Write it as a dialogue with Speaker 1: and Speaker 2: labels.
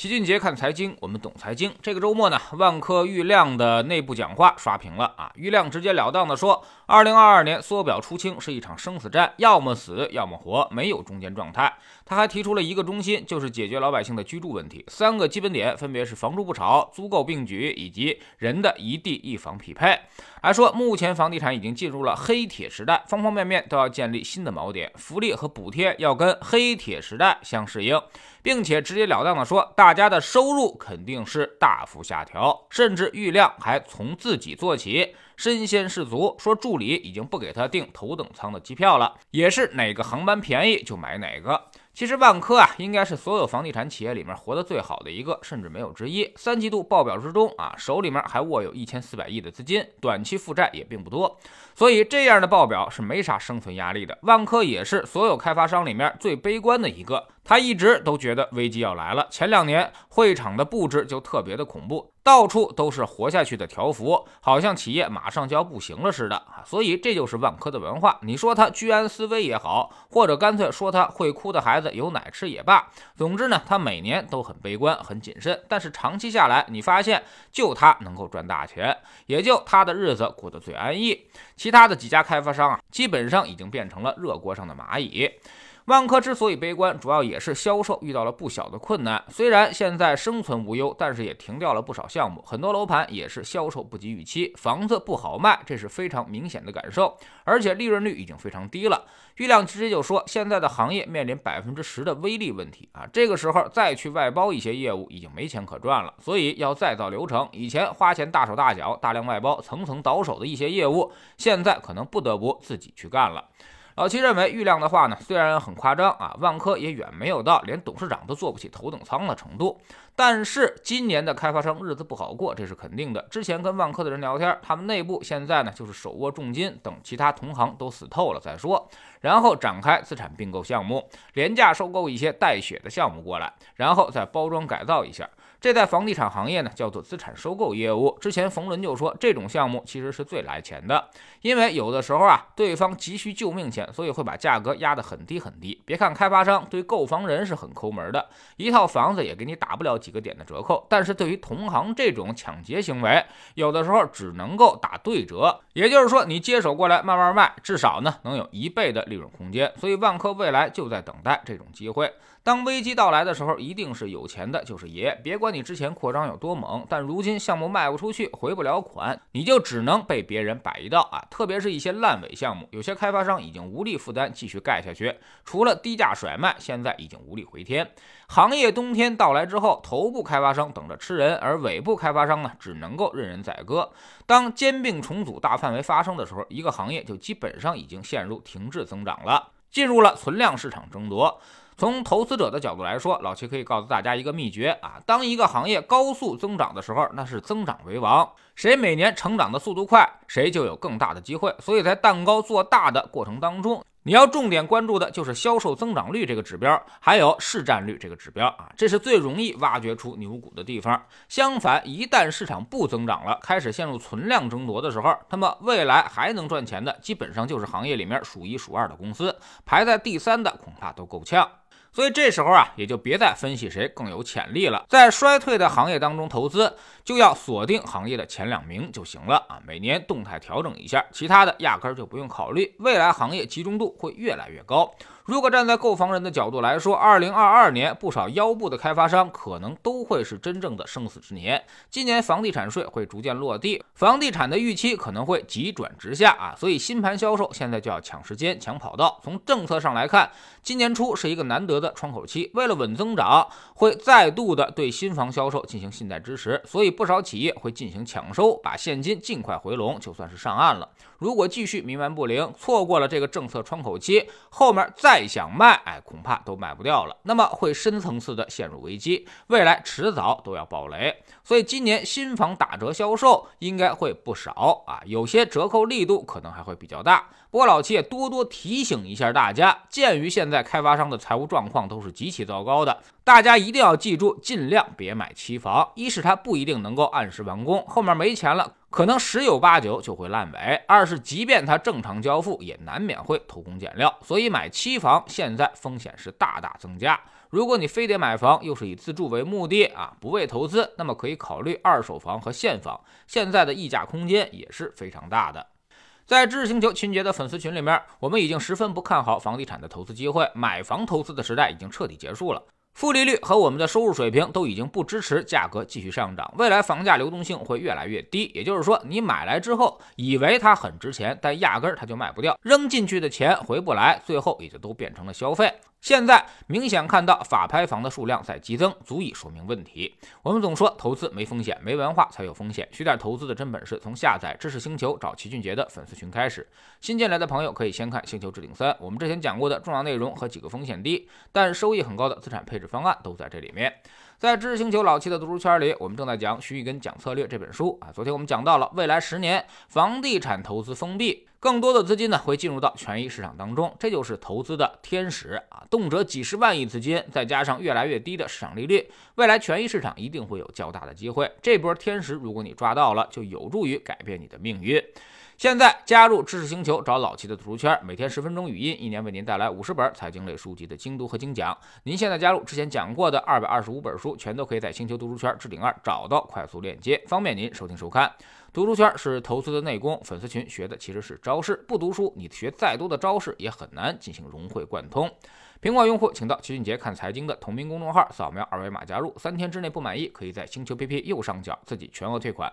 Speaker 1: 齐俊杰看财经，我们懂财经。这个周末呢，万科郁亮的内部讲话刷屏了啊！郁亮直截了当的说，二零二二年缩表出清是一场生死战，要么死，要么活，没有中间状态。他还提出了一个中心，就是解决老百姓的居住问题。三个基本点分别是房住不炒、租购并举以及人的一地一房匹配。还说，目前房地产已经进入了黑铁时代，方方面面都要建立新的锚点，福利和补贴要跟黑铁时代相适应。并且直截了当的说，大大家的收入肯定是大幅下调，甚至郁亮还从自己做起，身先士卒，说助理已经不给他订头等舱的机票了，也是哪个航班便宜就买哪个。其实万科啊，应该是所有房地产企业里面活得最好的一个，甚至没有之一。三季度报表之中啊，手里面还握有一千四百亿的资金，短期负债也并不多，所以这样的报表是没啥生存压力的。万科也是所有开发商里面最悲观的一个。他一直都觉得危机要来了。前两年会场的布置就特别的恐怖，到处都是活下去的条幅，好像企业马上就要不行了似的啊！所以这就是万科的文化。你说他居安思危也好，或者干脆说他会哭的孩子有奶吃也罢，总之呢，他每年都很悲观、很谨慎。但是长期下来，你发现就他能够赚大钱，也就他的日子过得最安逸。其他的几家开发商啊，基本上已经变成了热锅上的蚂蚁。万科之所以悲观，主要也是销售遇到了不小的困难。虽然现在生存无忧，但是也停掉了不少项目，很多楼盘也是销售不及预期，房子不好卖，这是非常明显的感受。而且利润率已经非常低了。郁亮直接就说，现在的行业面临百分之十的微利问题啊，这个时候再去外包一些业务，已经没钱可赚了，所以要再造流程。以前花钱大手大脚、大量外包、层层倒手的一些业务，现在可能不得不自己去干了。老齐认为，郁亮的话呢，虽然很夸张啊，万科也远没有到连董事长都坐不起头等舱的程度。但是今年的开发商日子不好过，这是肯定的。之前跟万科的人聊天，他们内部现在呢就是手握重金，等其他同行都死透了再说，然后展开资产并购项目，廉价收购一些带血的项目过来，然后再包装改造一下。这在房地产行业呢，叫做资产收购业务。之前冯仑就说，这种项目其实是最来钱的，因为有的时候啊，对方急需救命钱，所以会把价格压得很低很低。别看开发商对购房人是很抠门的，一套房子也给你打不了几个点的折扣，但是对于同行这种抢劫行为，有的时候只能够打对折。也就是说，你接手过来慢慢卖，至少呢能有一倍的利润空间。所以万科未来就在等待这种机会。当危机到来的时候，一定是有钱的就是爷。别管你之前扩张有多猛，但如今项目卖不出去，回不了款，你就只能被别人摆一道啊！特别是一些烂尾项目，有些开发商已经无力负担继续盖下去，除了低价甩卖，现在已经无力回天。行业冬天到来之后，头部开发商等着吃人，而尾部开发商呢，只能够任人宰割。当兼并重组大范围发生的时候，一个行业就基本上已经陷入停滞增长了，进入了存量市场争夺。从投资者的角度来说，老齐可以告诉大家一个秘诀啊，当一个行业高速增长的时候，那是增长为王，谁每年成长的速度快，谁就有更大的机会。所以在蛋糕做大的过程当中。你要重点关注的就是销售增长率这个指标，还有市占率这个指标啊，这是最容易挖掘出牛股的地方。相反，一旦市场不增长了，开始陷入存量争夺的时候，那么未来还能赚钱的，基本上就是行业里面数一数二的公司，排在第三的恐怕都够呛。所以这时候啊，也就别再分析谁更有潜力了。在衰退的行业当中投资，就要锁定行业的前两名就行了啊。每年动态调整一下，其他的压根就不用考虑。未来行业集中度会越来越高。如果站在购房人的角度来说，二零二二年不少腰部的开发商可能都会是真正的生死之年。今年房地产税会逐渐落地，房地产的预期可能会急转直下啊，所以新盘销售现在就要抢时间、抢跑道。从政策上来看，今年初是一个难得的窗口期，为了稳增长，会再度的对新房销售进行信贷支持，所以不少企业会进行抢收，把现金尽快回笼，就算是上岸了。如果继续冥顽不灵，错过了这个政策窗口期，后面再想卖，哎，恐怕都卖不掉了。那么会深层次的陷入危机，未来迟早都要爆雷。所以今年新房打折销售应该会不少啊，有些折扣力度可能还会比较大。不过老七也多多提醒一下大家，鉴于现在开发商的财务状况都是极其糟糕的，大家一定要记住，尽量别买期房。一是它不一定能够按时完工，后面没钱了。可能十有八九就会烂尾。二是，即便它正常交付，也难免会偷工减料。所以买期房现在风险是大大增加。如果你非得买房，又是以自住为目的啊，不为投资，那么可以考虑二手房和现房，现在的溢价空间也是非常大的。在知识星球秦杰的粉丝群里面，我们已经十分不看好房地产的投资机会，买房投资的时代已经彻底结束了。负利率和我们的收入水平都已经不支持价格继续上涨，未来房价流动性会越来越低。也就是说，你买来之后以为它很值钱，但压根儿它就卖不掉，扔进去的钱回不来，最后也就都变成了消费。现在明显看到法拍房的数量在激增，足以说明问题。我们总说投资没风险，没文化才有风险。学点投资的真本事，从下载知识星球找齐俊杰的粉丝群开始。新进来的朋友可以先看《星球置顶三》，我们之前讲过的重要内容和几个风险低但收益很高的资产配置方案都在这里面。在知识星球老七的读书圈里，我们正在讲《徐玉根讲策略》这本书啊。昨天我们讲到了未来十年房地产投资封闭。更多的资金呢会进入到权益市场当中，这就是投资的天使啊，动辄几十万亿资金，再加上越来越低的市场利率，未来权益市场一定会有较大的机会。这波天使如果你抓到了，就有助于改变你的命运。现在加入知识星球，找老齐的读书圈，每天十分钟语音，一年为您带来五十本财经类书籍的精读和精讲。您现在加入之前讲过的二百二十五本书，全都可以在星球读书圈置顶二找到快速链接，方便您收听收看。读书圈是投资的内功，粉丝群学的其实是招式。不读书，你学再多的招式也很难进行融会贯通。苹果用户请到齐俊杰看财经的同名公众号，扫描二维码加入，三天之内不满意，可以在星球 PP 右上角自己全额退款。